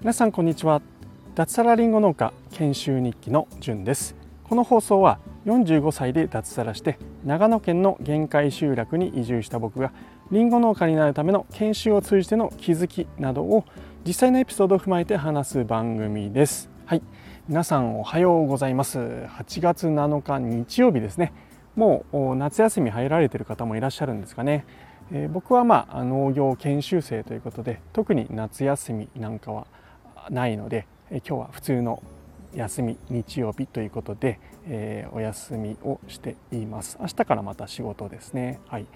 皆さんこんにちは。脱サラリンゴ農家研修日記のじゅんです。この放送は45歳で脱サラして長野県の限界集落に移住した僕がりんご農家になるための研修を通じての気づきなどを実際のエピソードを踏まえて話す番組です。はい。皆さんおはようございます。8月7日日曜日ですね。もう夏休み入られてる方もいらっしゃるんですかね、え、僕はまあ農業研修生ということで特に夏休みなんかはないのでえ今日は普通の休み日曜日ということで、えー、お休みをしています。明日からまた仕事ですね。はい、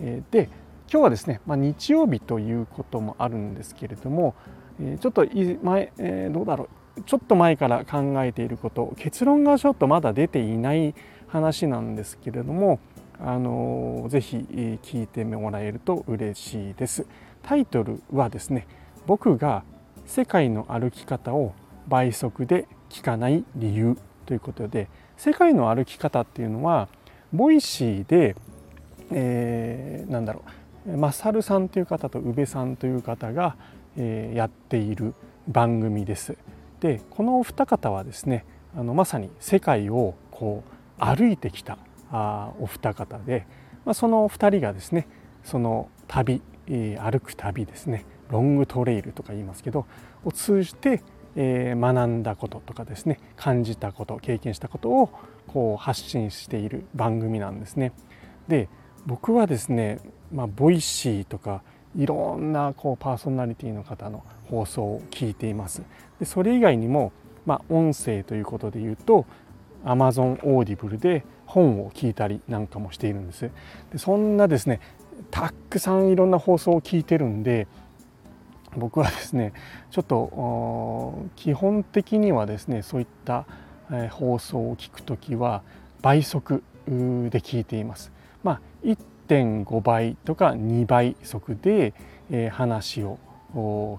えー、で今日はですね、まあ、日曜日ということもあるんですけれども、えー、ちょっと前、え、どうだろう。ちょっと前から考えていること結論がちょっとまだ出ていない話なんですけれどもあのぜひ聞いてもらえると嬉しいですタイトルはですね僕が世界の歩き方を倍速で聞かない理由ということで世界の歩き方っていうのは Voicy で、えー、なんだろうマサルさんという方と宇部さんという方が、えー、やっている番組です。でこのお二方はですねあのまさに世界をこう歩いてきたあお二方で、まあ、その二人がですねその旅、えー、歩く旅ですねロングトレイルとか言いますけどを通じて、えー、学んだこととかですね感じたこと経験したことをこう発信している番組なんですね。で僕はですね、まあ、 Voicy とかいろんなこうパーソナリティの方の放送を聞いています。でそれ以外にも、まあ、音声ということで言うと Amazon Audible で本を聞いたりなんかもしているんです。でそんなですねたくさんいろんな放送を聞いてるんで僕はですねちょっと基本的にはですねそういった放送を聞くときは倍速で聞いています。まあ、1.5倍とか2倍速で話を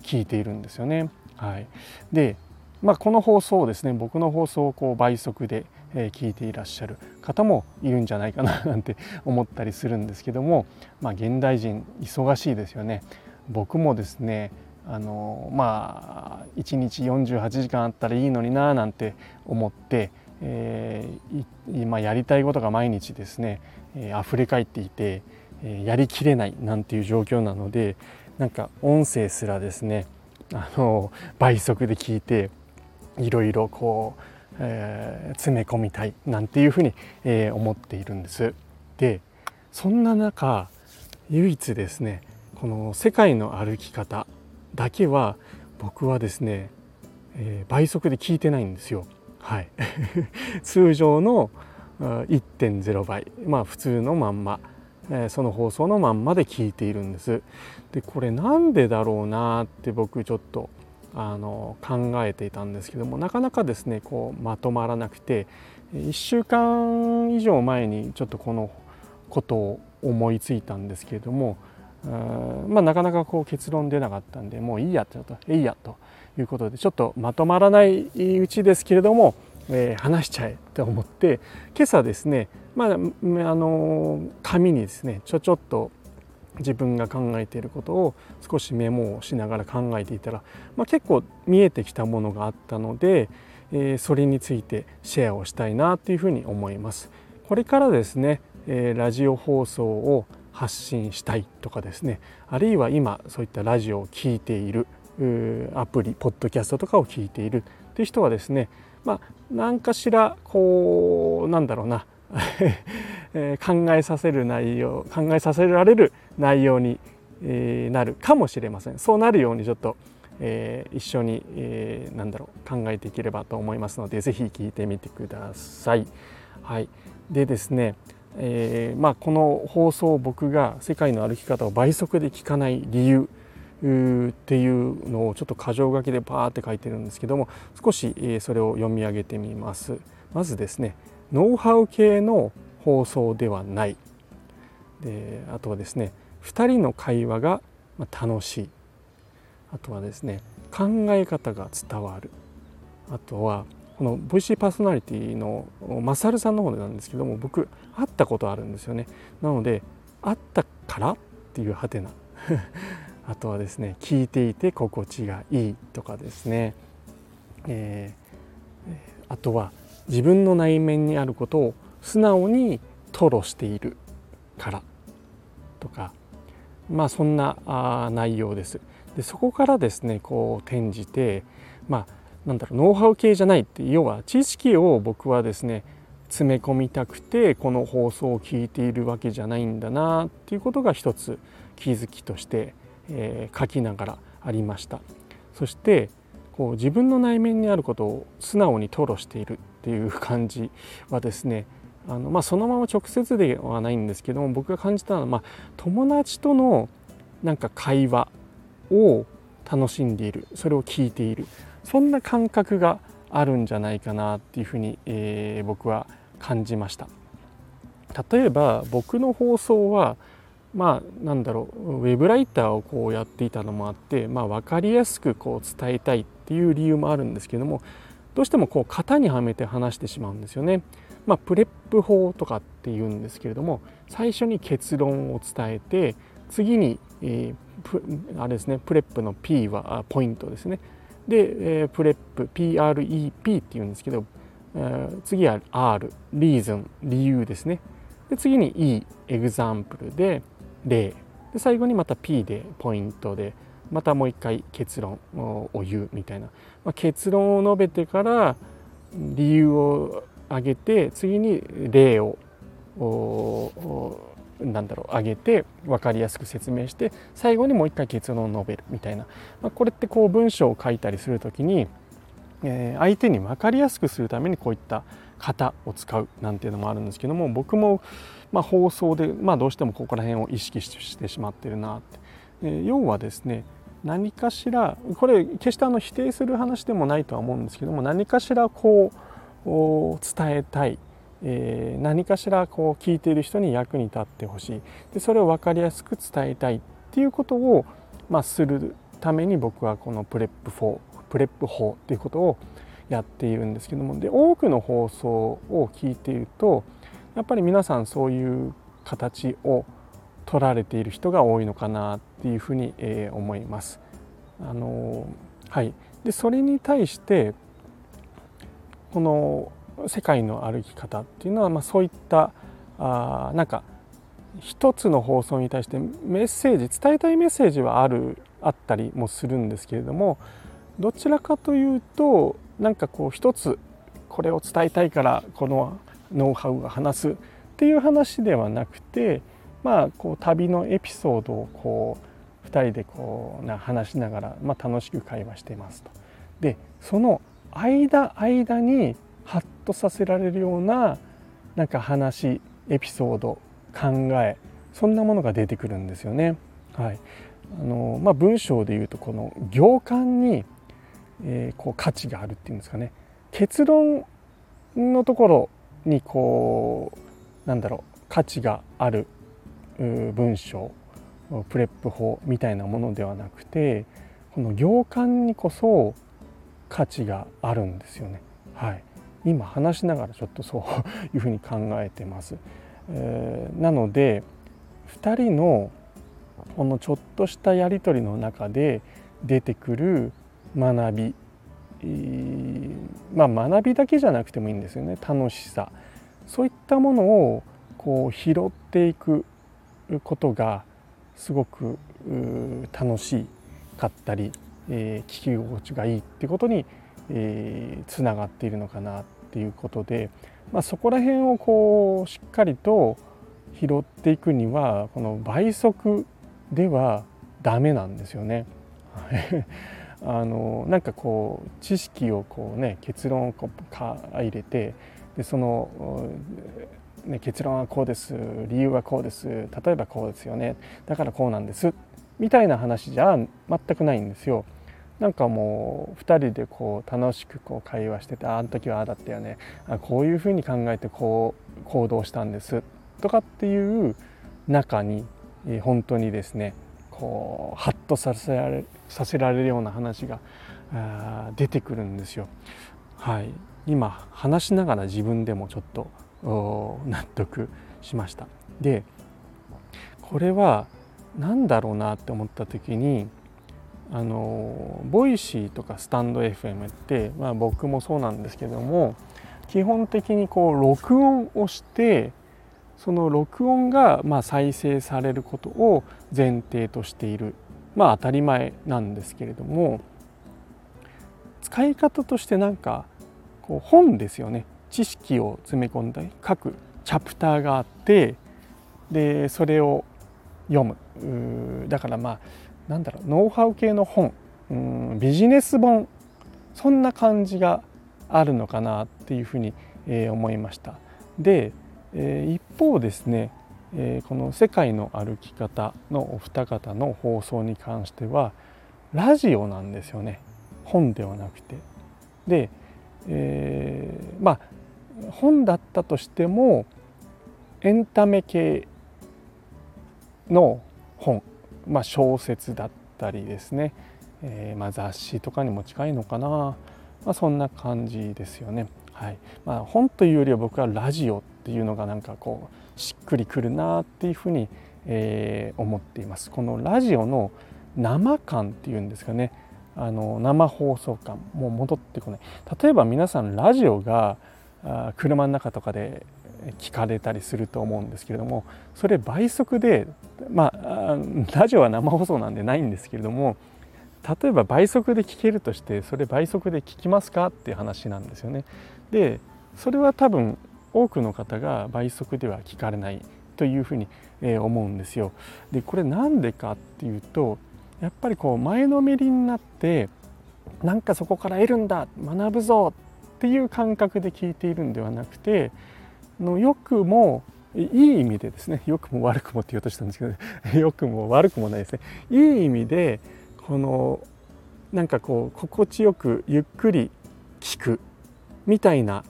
聞いているんですよね。はい、で、まあ、この放送をですね僕の放送をこう倍速で聞いていらっしゃる方もいるんじゃないかななんて 思ったりするんですけども、まあ、現代人忙しいですよね。僕もですねあのまあ1日48時間あったらいいのにななんて思って、えー、今やりたいことが毎日ですね、えー、溢れ返っていて、え、やりきれないなんていう状況なのでなんか音声すらですねあの倍速で聞いていろいろこう、えー、詰め込みたいなんていうふうに、えー、思っているんです。でそんな中唯一ですねこの世界の歩き方だけは僕はですね、えー、倍速で聞いてないんですよ。はい、通常の1.0倍まあ普通のまんま、えー、その放送のまんまで聞いているんです。でこれなんでだろうなって僕ちょっとあの考えていたんですけどもなかなかですねこうまとまらなくて1週間以上前にちょっとこのことを思いついたんですけれどもまあ、なかなかこう結論出なかったんでもういいやちょっといいやということでちょっとまとまらないうちですけれども、えー、話しちゃえと思って今朝ですね、まあ、あの紙にですねちょちょっと自分が考えていることを少しメモをしながら考えていたら、まあ、結構見えてきたものがあったので、えー、それについてシェアをしたいなというふうに思います。これからですね、えー、ラジオ放送を発信したいとかですねあるいは今そういったラジオを聴いているアプリポッドキャストとかを聞いているっていう人はですねまあ何かしらこうなんだろうなえ考えさせる内容考えさせられる内容にえなるかもしれません。そうなるようにちょっと、えー、一緒に、えー、なんだろう考えていければと思いますので是非聞いてみてください。はい、でですねえーまあ、この放送を僕が世界の歩き方を倍速で聞かない理由っていうのをちょっと箇条書きでパーって書いてるんですけども少しそれを読み上げてみます。まずですねノウハウ系の放送ではない。であとはですね2人の会話が楽しい。あとはですね考え方が伝わる。あとはこの VC パーソナリティのマサルさんの方でなんですけども僕会ったことあるんですよね。なので会ったからっていうハテナ。あとはですね聞いていて心地がいいとかですね、えー、あとは自分の内面にあることを素直に吐露しているからとかまあそんな内容です。でそこからですねこう転じてまあなんだろうノウハウ系じゃないって要は知識を僕はですね詰め込みたくてこの放送を聞いているわけじゃないんだなっていうことが一つ気づきとして、えー、書きながらありましたそしてこう自分の内面にあることを素直に吐露しているっていう感じはですねあの、まあ、そのまま直接ではないんですけども僕が感じたのは、まあ、友達とのなんか会話を楽しんでいるそれを聞いているそんな感覚があるんじゃないかなっていうふうに、えー、僕は感じました例えば僕の放送はまあなんだろうウェブライターをこうやっていたのもあって、まあ、分かりやすくこう伝えたいっていう理由もあるんですけどもどうしてもこう型にはめて話してしまうんですよね。まあ、 PREP 法とかっていうんですけれども最初に結論を伝えて次に、えー、あれですねプレップの P はポイントですね。で、えー、 PREP PREP っていうんですけど、えー、次は R reason 理由ですね。で次に E example で例。で最後にまた P でポイントでまたもう一回結論を言うみたいな、まあ、結論を述べてから理由を挙げて次に例をなんだろう上げて分かりやすく説明して最後にもう一回結論を述べるみたいな、まあ、これってこう文章を書いたりする時に、えー、相手に分かりやすくするためにこういった型を使うなんていうのもあるんですけども僕もま放送で、まあ、どうしてもここら辺を意識してしまってるなって、えー、要はですね何かしらこれ決してあの否定する話でもないとは思うんですけども何かしらこうを伝えたい。えー、何かしらこう聞いている人に役に立ってほしい。でそれを分かりやすく伝えたいっていうことを、まあ、するために僕はこの PREP 法 PREP 法っていうことをやっているんですけども。で多くの放送を聞いているとやっぱり皆さんそういう形を取られている人が多いのかなっていうふうに、えー、思います。あのはい、でそれに対してこの世界の歩き方っていうのは、まあ、そういったあなんか一つの放送に対してメッセージ伝えたいメッセージはあるあったりもするんですけれどもどちらかというとなんかこう一つこれを伝えたいからこのノウハウを話すっていう話ではなくてまあこう旅のエピソードをこう2人でこうな話しながら、まあ、楽しく会話していますと。でその間間にハッとさせられるようななんか話エピソード考えそんなものが出てくるんですよね。はいあのまあ、文章でいうとこの行間に、えー、こう価値があるっていうんですかね結論のところにこうなんだろう価値がある文章プレップ法みたいなものではなくてこの行間にこそ価値があるんですよね。はい、今話しながらちょっとそういうふうに考えてます。えー、なので2人のこのちょっとしたやり取りの中で出てくる学び、まあ学びだけじゃなくてもいいんですよね楽しさそういったものをこう拾っていくことがすごく楽しかったり、えー、聞き心地がいいってことに、えー、つながっているのかなっていうことで、まあ、そこら辺をこうしっかりと拾っていくにはこの倍速ではダメなんですよね。あのなんかこう知識をこうね結論をこうか入れてでその、ね、結論はこうです理由はこうです例えばこうですよねだからこうなんですみたいな話じゃ全くないんですよ。なんかもう2人でこう楽しくこう会話しててあの時はああだったよねあこういうふうに考えてこう行動したんですとかっていう中に本当にですねこうハッとさせられさせられるような話が出てくるんですよ。はい、今話しながら自分でもちょっと納得しました。でこれはなんだろうなって思った時にあの Voicy とかスタンド FM って、まあ、僕もそうなんですけども基本的にこう録音をしてその録音がま再生されることを前提としているまあ当たり前なんですけれども使い方としてなんかこう本ですよね。知識を詰め込んだ各チャプターがあってでそれを読む。だからまあなんだろうノウハウ系の本うんビジネス本そんな感じがあるのかなっていうふうに、えー、思いました。で、えー、一方ですね、えー、この「世界の歩き方」のお二方の放送に関してはラジオなんですよね本ではなくて。で、えー、まあ本だったとしてもエンタメ系の本、まあ、小説だったりですね、えー、まあ、雑誌とかにも近いのかな、まあ、そんな感じですよね。はい。ま、本というよりは僕はラジオっていうのがなんかこうしっくりくるなっていうふうに、えー、思っています。このラジオの生感っていうんですかね。あの生放送感もう戻ってこない。例えば皆さんラジオが車の中とかで聞かれたりすると思うんですけれどもそれ倍速でまあラジオは生放送なんでないんですけれども例えば倍速で聞けるとしてそれ倍速で聞きますかっていう話なんですよね。でそれは多分多くの方が倍速では聞かれないというふうに思うんですよ。でこれなんでかっていうとやっぱりこう前のめりになってなんかそこから得るんだ学ぶぞっていう感覚で聞いているんではなくての良くもいい意味でですね良くも悪くもって言おうとしたんですけど 良くも悪くもないですねいい意味でこのなんかこう心地よくゆっくり聞くみたいな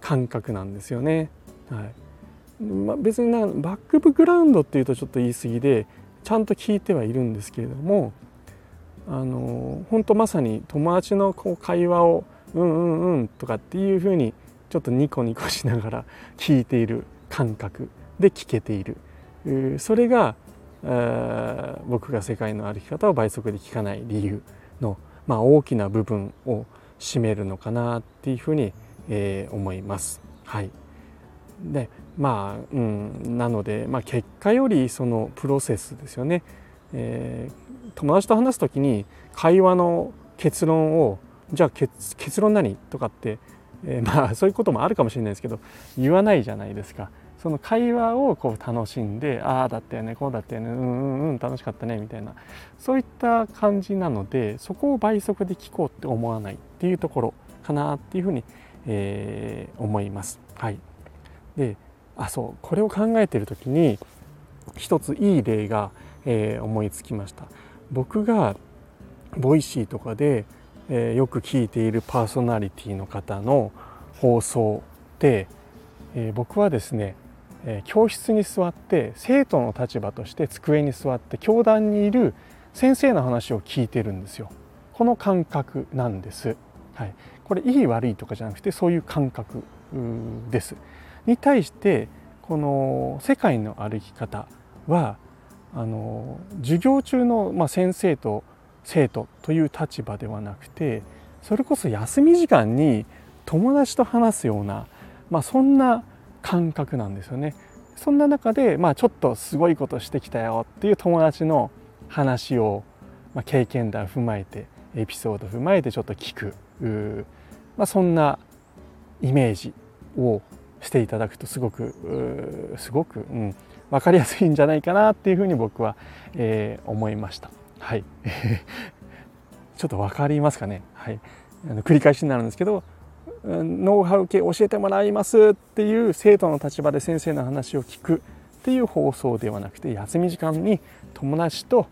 感覚なんですよね。はいまあ、別になバックグラウンドっていうとちょっと言い過ぎでちゃんと聞いてはいるんですけれどもあの本当まさに友達のこう会話を「うんうんうん」とかっていうふうにちょっとニコニコしながら 聞いている感覚で聞けているそれが僕が世界の歩き方を倍速で聞かない理由の、まあ、大きな部分を占めるのかなっていうふうに、えー、思います。はい、でまあ、うん、なので、まあ、結果よりそのプロセスですよね。えー、友達と話す時に会話の結論をじゃあ結論何とかってえー、まあ そういうこともあるかもしれないですけど言わないじゃないですか。その会話をこう楽しんでああだったよねこうだったよねうんうんうん楽しかったねみたいなそういった感じなのでそこを倍速で聞こうって思わないっていうところかなっていうふうに、えー、思います。はい、であそうこれを考えてる時に一ついい例が、えー、思いつきました。僕が Voicy とかでえー、よく聞いているパーソナリティの方の放送で、えー、僕はですね、えー、教室に座って生徒の立場として机に座って教壇にいる先生の話を聞いてるんですよ。この感覚なんです。はい、これいい悪いとかじゃなくてそういう感覚です。に対してこの世界の歩き方はあの授業中の、まあ、先生と生徒という立場ではなくてそれこそ休み時間に友達と話すような、まあ、そんな感覚なんですよね。そんな中で、まあ、ちょっとすごいことしてきたよっていう友達の話を、まあ、経験談踏まえてエピソード踏まえてちょっと聞くまあ、そんなイメージをしていただくとすごくすごく、うん、分かりやすいんじゃないかなっていうふうに僕は、えー、思いました。はい。ちょっと分かりますかね、はい、あの繰り返しになるんですけどノウハウ系教えてもらいますっていう生徒の立場で先生の話を聞くっていう放送ではなくて休み時間に友達と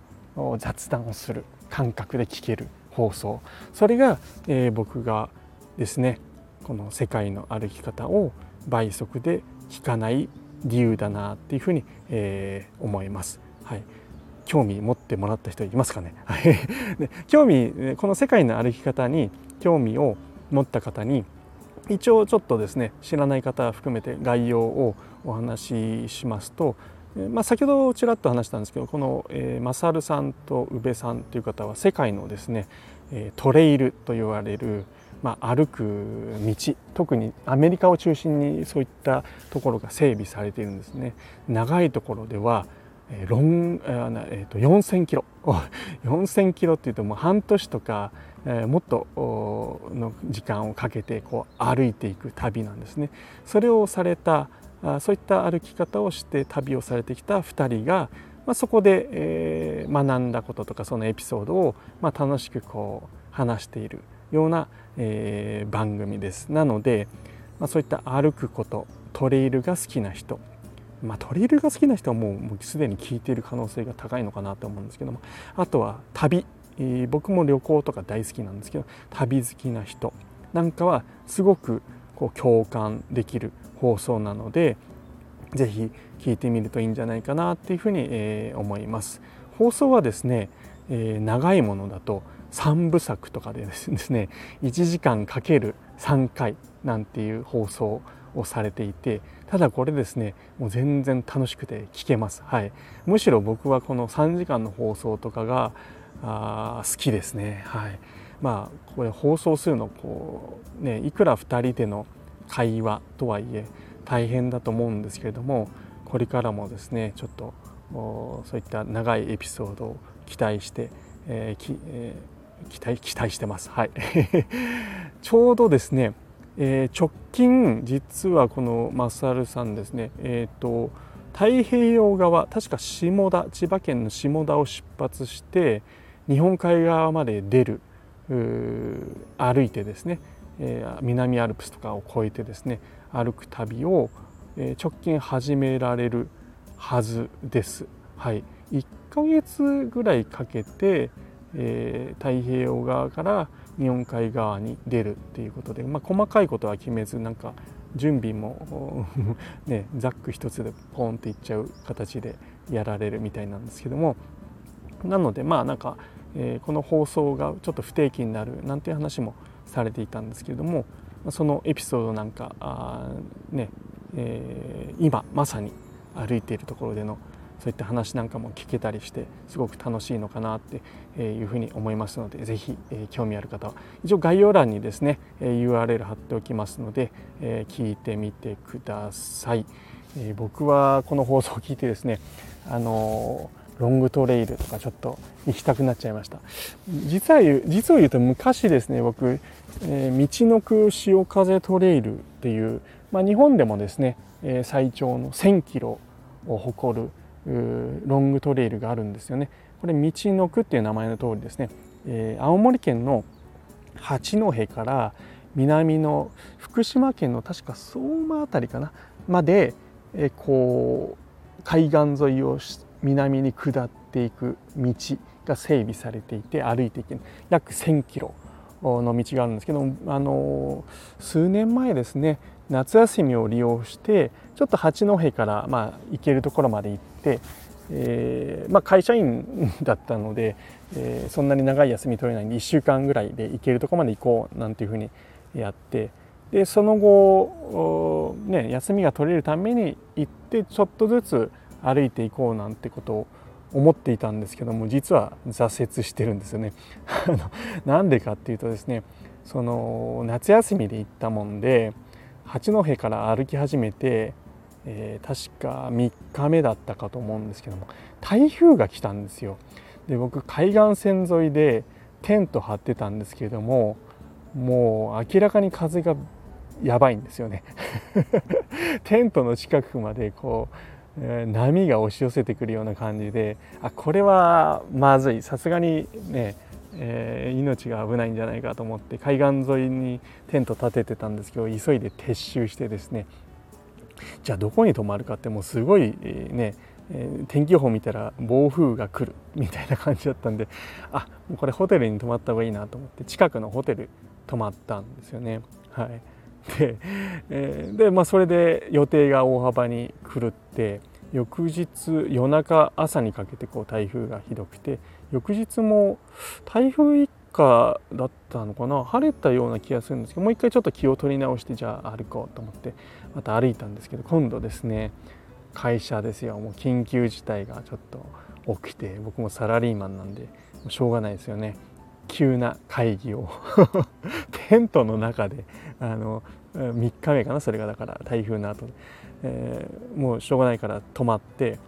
雑談をする感覚で聞ける放送。それが、えー、僕がですねこの世界の歩き方を倍速で聞かない理由だなっていうふうに、えー、思います。はい、興味持ってもらった人いますかね？で興味この世界の歩き方に興味を持った方に一応ちょっとですね知らない方含めて概要をお話ししますとまあ、先ほどちらっと話したんですけどこの、えー、マサルさんと宇部さんという方は世界のですね、えトレイルと言われる、まあ、歩く道特にアメリカを中心にそういったところが整備されているんですね。長いところではロン、えー、と4000キロ。4000キロっていうともう半年とか、えー、もっとの時間をかけてこう歩いていく旅なんですね。それをされたそういった歩き方をして旅をされてきた2人が、まあ、そこで、えー、学んだこととかそのエピソードを、まあ、楽しくこう話しているような、えー、番組です。なので、まあ、そういった歩くことトレイルが好きな人。まあ、トレイルが好きな人はもうもうすでに聞いている可能性が高いのかなと思うんですけどもあとは旅、えー、僕も旅行とか大好きなんですけど旅好きな人なんかはすごくこう共感できる放送なので是非聞いてみるといいんじゃないかなっていうふうに、えー、思います。放送はですね、えー、長いものだと3部作とかでですね1時間かける3回なんていう放送をされていてただこれですねもう全然楽しくて聞けます、はい、むしろ僕はこの3時間の放送とかがあ好きですね。はい。まあこれ放送するのこうねいくら2人での会話とはいえ大変だと思うんですけれどもこれからもですねちょっとそういった長いエピソードを期待して、えーきえー、期待期待してます。はい。ちょうどですね、えー、直近実はこのマサルさんですね、えーと、太平洋側確か下田千葉県の下田を出発して日本海側まで出る歩いてですねえー、南アルプスとかを越えてですね歩く旅を、えー、直近始められるはずです。はい、1ヶ月ぐらいかけて、えー、太平洋側から日本海側に出るっていうことで、まあ、細かいことは決めずなんか準備も ね、ザック一つでポンっていっちゃう形でやられるみたいなんですけどもなのでまあなんか、えー、この放送がちょっと不定期になるなんていう話もされていたんですけれどもそのエピソードなんかあ、ねえー、今まさに歩いているところでのそういった話なんかも聞けたりしてすごく楽しいのかなっていうふうに思いますので是非、えー、興味ある方は一応概要欄にですね URL 貼っておきますので、えー、聞いてみてください。えー、僕はこの放送を聞いてですねあのロングトレイルとかちょっと行きたくなっちゃいました実は実を言うと昔ですね僕、えー、道のく潮風トレイルっていう、まあ、日本でもですね、えー、最長の1000キロを誇るロングトレイルがあるんですよね。これ道のくっていう名前の通りですね、えー、青森県の八戸から南の福島県の確か相馬辺りかな。まで、えー、こう海岸沿いを南に下っていく道が整備されていて歩いていける。約1,000キロの道があるんですけどあの数年前ですね夏休みを利用してちょっと八戸からまあ行けるところまで行って、えーまあ、会社員だったので、えー、そんなに長い休み取れないんで1週間ぐらいで行けるとこまで行こうなんていうふうにやってでその後、ね、休みが取れるために行ってちょっとずつ歩いていこうなんてことを思っていたんですけども実は挫折してるんですよね。なんでかっていうとですねその夏休みで行ったもんで八戸から歩き始めて、えー、確か3日目だったかと思うんですけども台風が来たんですよ。で僕海岸線沿いでテント張ってたんですけれどももう明らかに風がやばいんですよね テントの近くまでこう波が押し寄せてくるような感じであこれはまずいさすがにね、えー、命が危ないんじゃないかと思って海岸沿いにテント立ててたんですけど急いで撤収してですねじゃあどこに泊まるかってもうすごい、ね天気予報見たら暴風が来るみたいな感じだったんであもうこれホテルに泊まった方がいいなと思って近くのホテル泊まったんですよね。はいで,、えー、でまあ、それで予定が大幅に狂って翌日夜中朝にかけてこう台風がひどくて翌日も台風一過だったのかな？晴れたような気がするんですけどもう一回ちょっと気を取り直してじゃあ歩こうと思ってまた歩いたんですけど今度ですね会社ですよ。もう緊急事態がちょっと起きて僕もサラリーマンなんでしょうがないですよね。急な会議を。テントの中であの3日目かな？それがだから台風の後で、えー、もうしょうがないから泊まって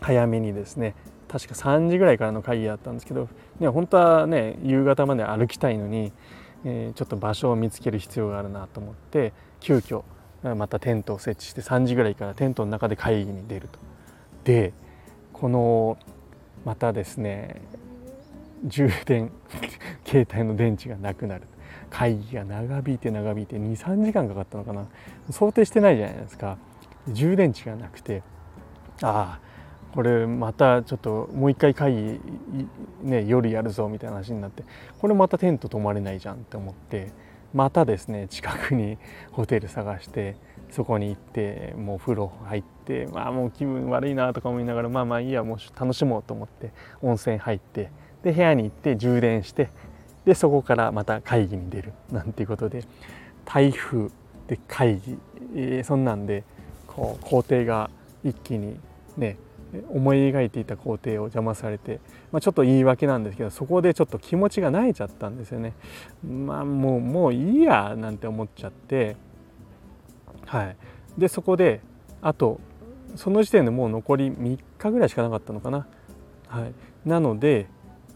早めにですね確か3時ぐらいからの会議だったんですけど、ね、本当はね夕方まで歩きたいのに、えー、ちょっと場所を見つける必要があるなと思って急遽またテントを設置して3時ぐらいからテントの中で会議に出ると。でこのまたですね充電 携帯の電池がなくなる。会議が長引いて長引いて23時間かかったのかな。想定してないじゃないですか。充電池がなくてああこれまたちょっともう一回会議ね夜やるぞみたいな話になってこれまたテント泊まれないじゃんって思ってまたですね近くに ホテル探してそこに行ってもう風呂入ってまあもう気分悪いなとか思いながらまあまあいいやもう楽しもうと思って温泉入ってで部屋に行って充電してでそこからまた会議に出るなんていうことで台風で会議、えー、そんなんでこう工程が一気にね思い描いていた工程を邪魔されて、まあ、ちょっと言い訳なんですけどそこでちょっと気持ちが慣れちゃったんですよね。まあもうもういいやなんて思っちゃって。はい。でそこであとその時点でもう残り3日ぐらいしかなかったのかな。はい、なので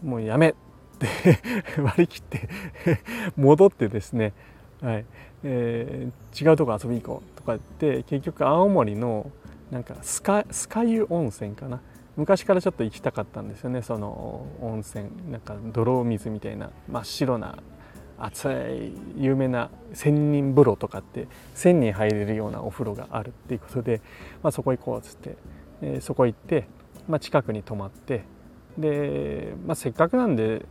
もうやめって 割り切って 戻ってですね、はい。えー、違うとこ遊びに行こうとかって結局青森のなんかスカスカ湯温泉かな？昔からちょっと行きたかったんですよね。その温泉なんか泥水みたいな真っ白な熱い有名な千人風呂とかって千人入れるようなお風呂があるっていうことで、まあ、そこ行こうっつって、えー、そこ行って、まあ、近くに泊まってで、まあ、せっかくなんで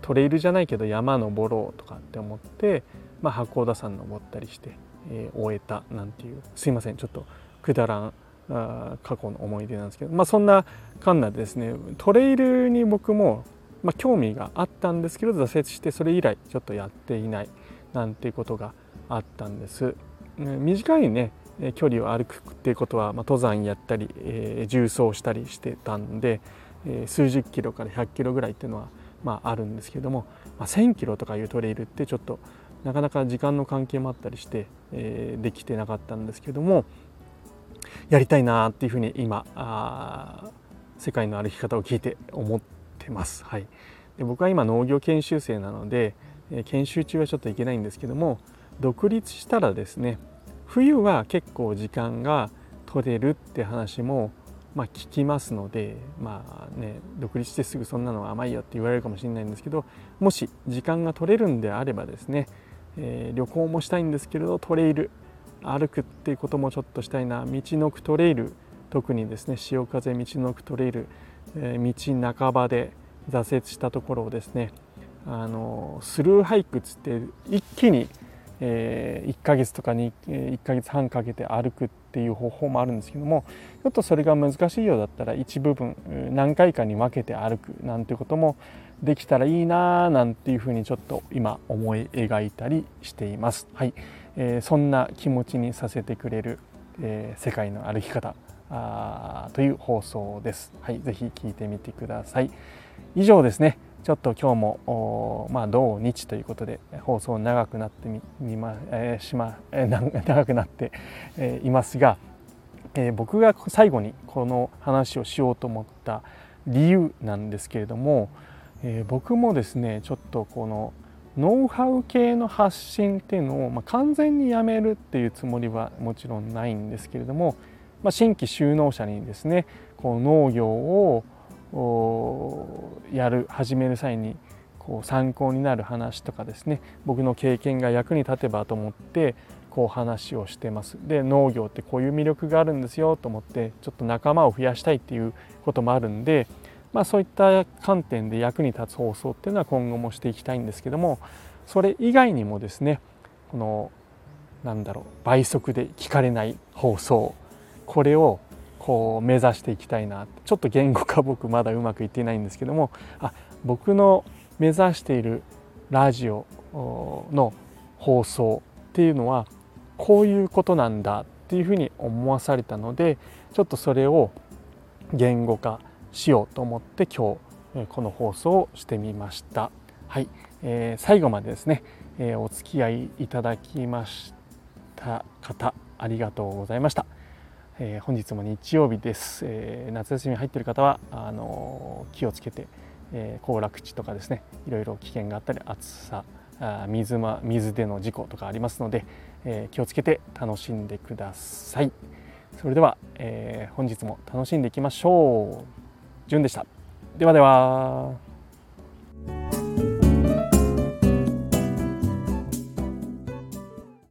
トレイルじゃないけど山登ろうとかって思って、まあ、八甲田山登ったりして、えー、終えたなんていう。すいません。ちょっとくだらんあ過去の思い出なんですけど、まあ、そんなカンナでですねトレイルに僕も、まあ、興味があったんですけど挫折してそれ以来ちょっとやっていないなんていうことがあったんです。短いね距離を歩くっていうことは、まあ、登山やったり、えー、重走したりしてたんで、えー、数十キロから100キロぐらいっていうのは、まあ、あるんですけども、まあ、1,000キロとかいうトレイルってちょっとなかなか時間の関係もあったりして、えー、できてなかったんですけどもやりたいなっていうふうに今あ世界の歩き方を聞いて思ってます。はい、で僕は今農業研修生なので、研修中はちょっといけないんですけども独立したらですね冬は結構時間が取れるって話もまあ、聞きますのでまあね独立してすぐそんなのは甘いよって言われるかもしれないんですけどもし時間が取れるんであればですね、えー、旅行もしたいんですけれどトレイル歩くっていうこともちょっとしたいな。道のくトレイル。特にですね潮風道のくトレイル、えー、道半ばで挫折したところをですねあのスルーハイクつって一気に、えー、1ヶ月とかに1ヶ月半かけて歩くっていう方法もあるんですけどもちょっとそれが難しいようだったら一部分何回かに分けて歩くなんてこともできたらいいななんていうふうにちょっと今思い描いたりしています。はい。えー、そんな気持ちにさせてくれる、えー、世界の歩き方あという放送です。はい、ぜひ聞いてみてください。以上ですね。ちょっと今日もまあ土日ということで放送長くなってみま、えー、しま、えー、長くなって、えー、いますが、えー、僕が最後にこの話をしようと思った理由なんですけれども、えー、僕もですねちょっとこのノウハウ系の発信っていうのを、まあ、完全にやめるっていうつもりはもちろんないんですけれども、まあ、新規就農者にですねこう農業をやる始める際にこう参考になる話とかですね僕の経験が役に立てばと思ってこう話をしてます。で農業ってこういう魅力があるんですよと思ってちょっと仲間を増やしたいっていうこともあるんでまあ、そういった観点で役に立つ放送っていうのは今後もしていきたいんですけどもそれ以外にもですねこのなんだろう倍速で聞かれない放送これをこう目指していきたいなちょっと言語化僕まだうまくいっていないんですけどもあ僕の目指しているラジオの放送っていうのはこういうことなんだっていうふうに思わされたのでちょっとそれを言語化しようと思って今日この放送をしてみました。はい、えー、最後までですね、えー、お付き合いいただきました方ありがとうございました。えー、本日も日曜日です、えー、夏休み入っている方はあの気をつけて、えー、行楽地とかですねいろいろ危険があったり暑さあ水,、ま、水での事故とかありますので、え気をつけて楽しんでくださいそれでは、え本日も楽しんでいきましょうじゅんでした。ではでは。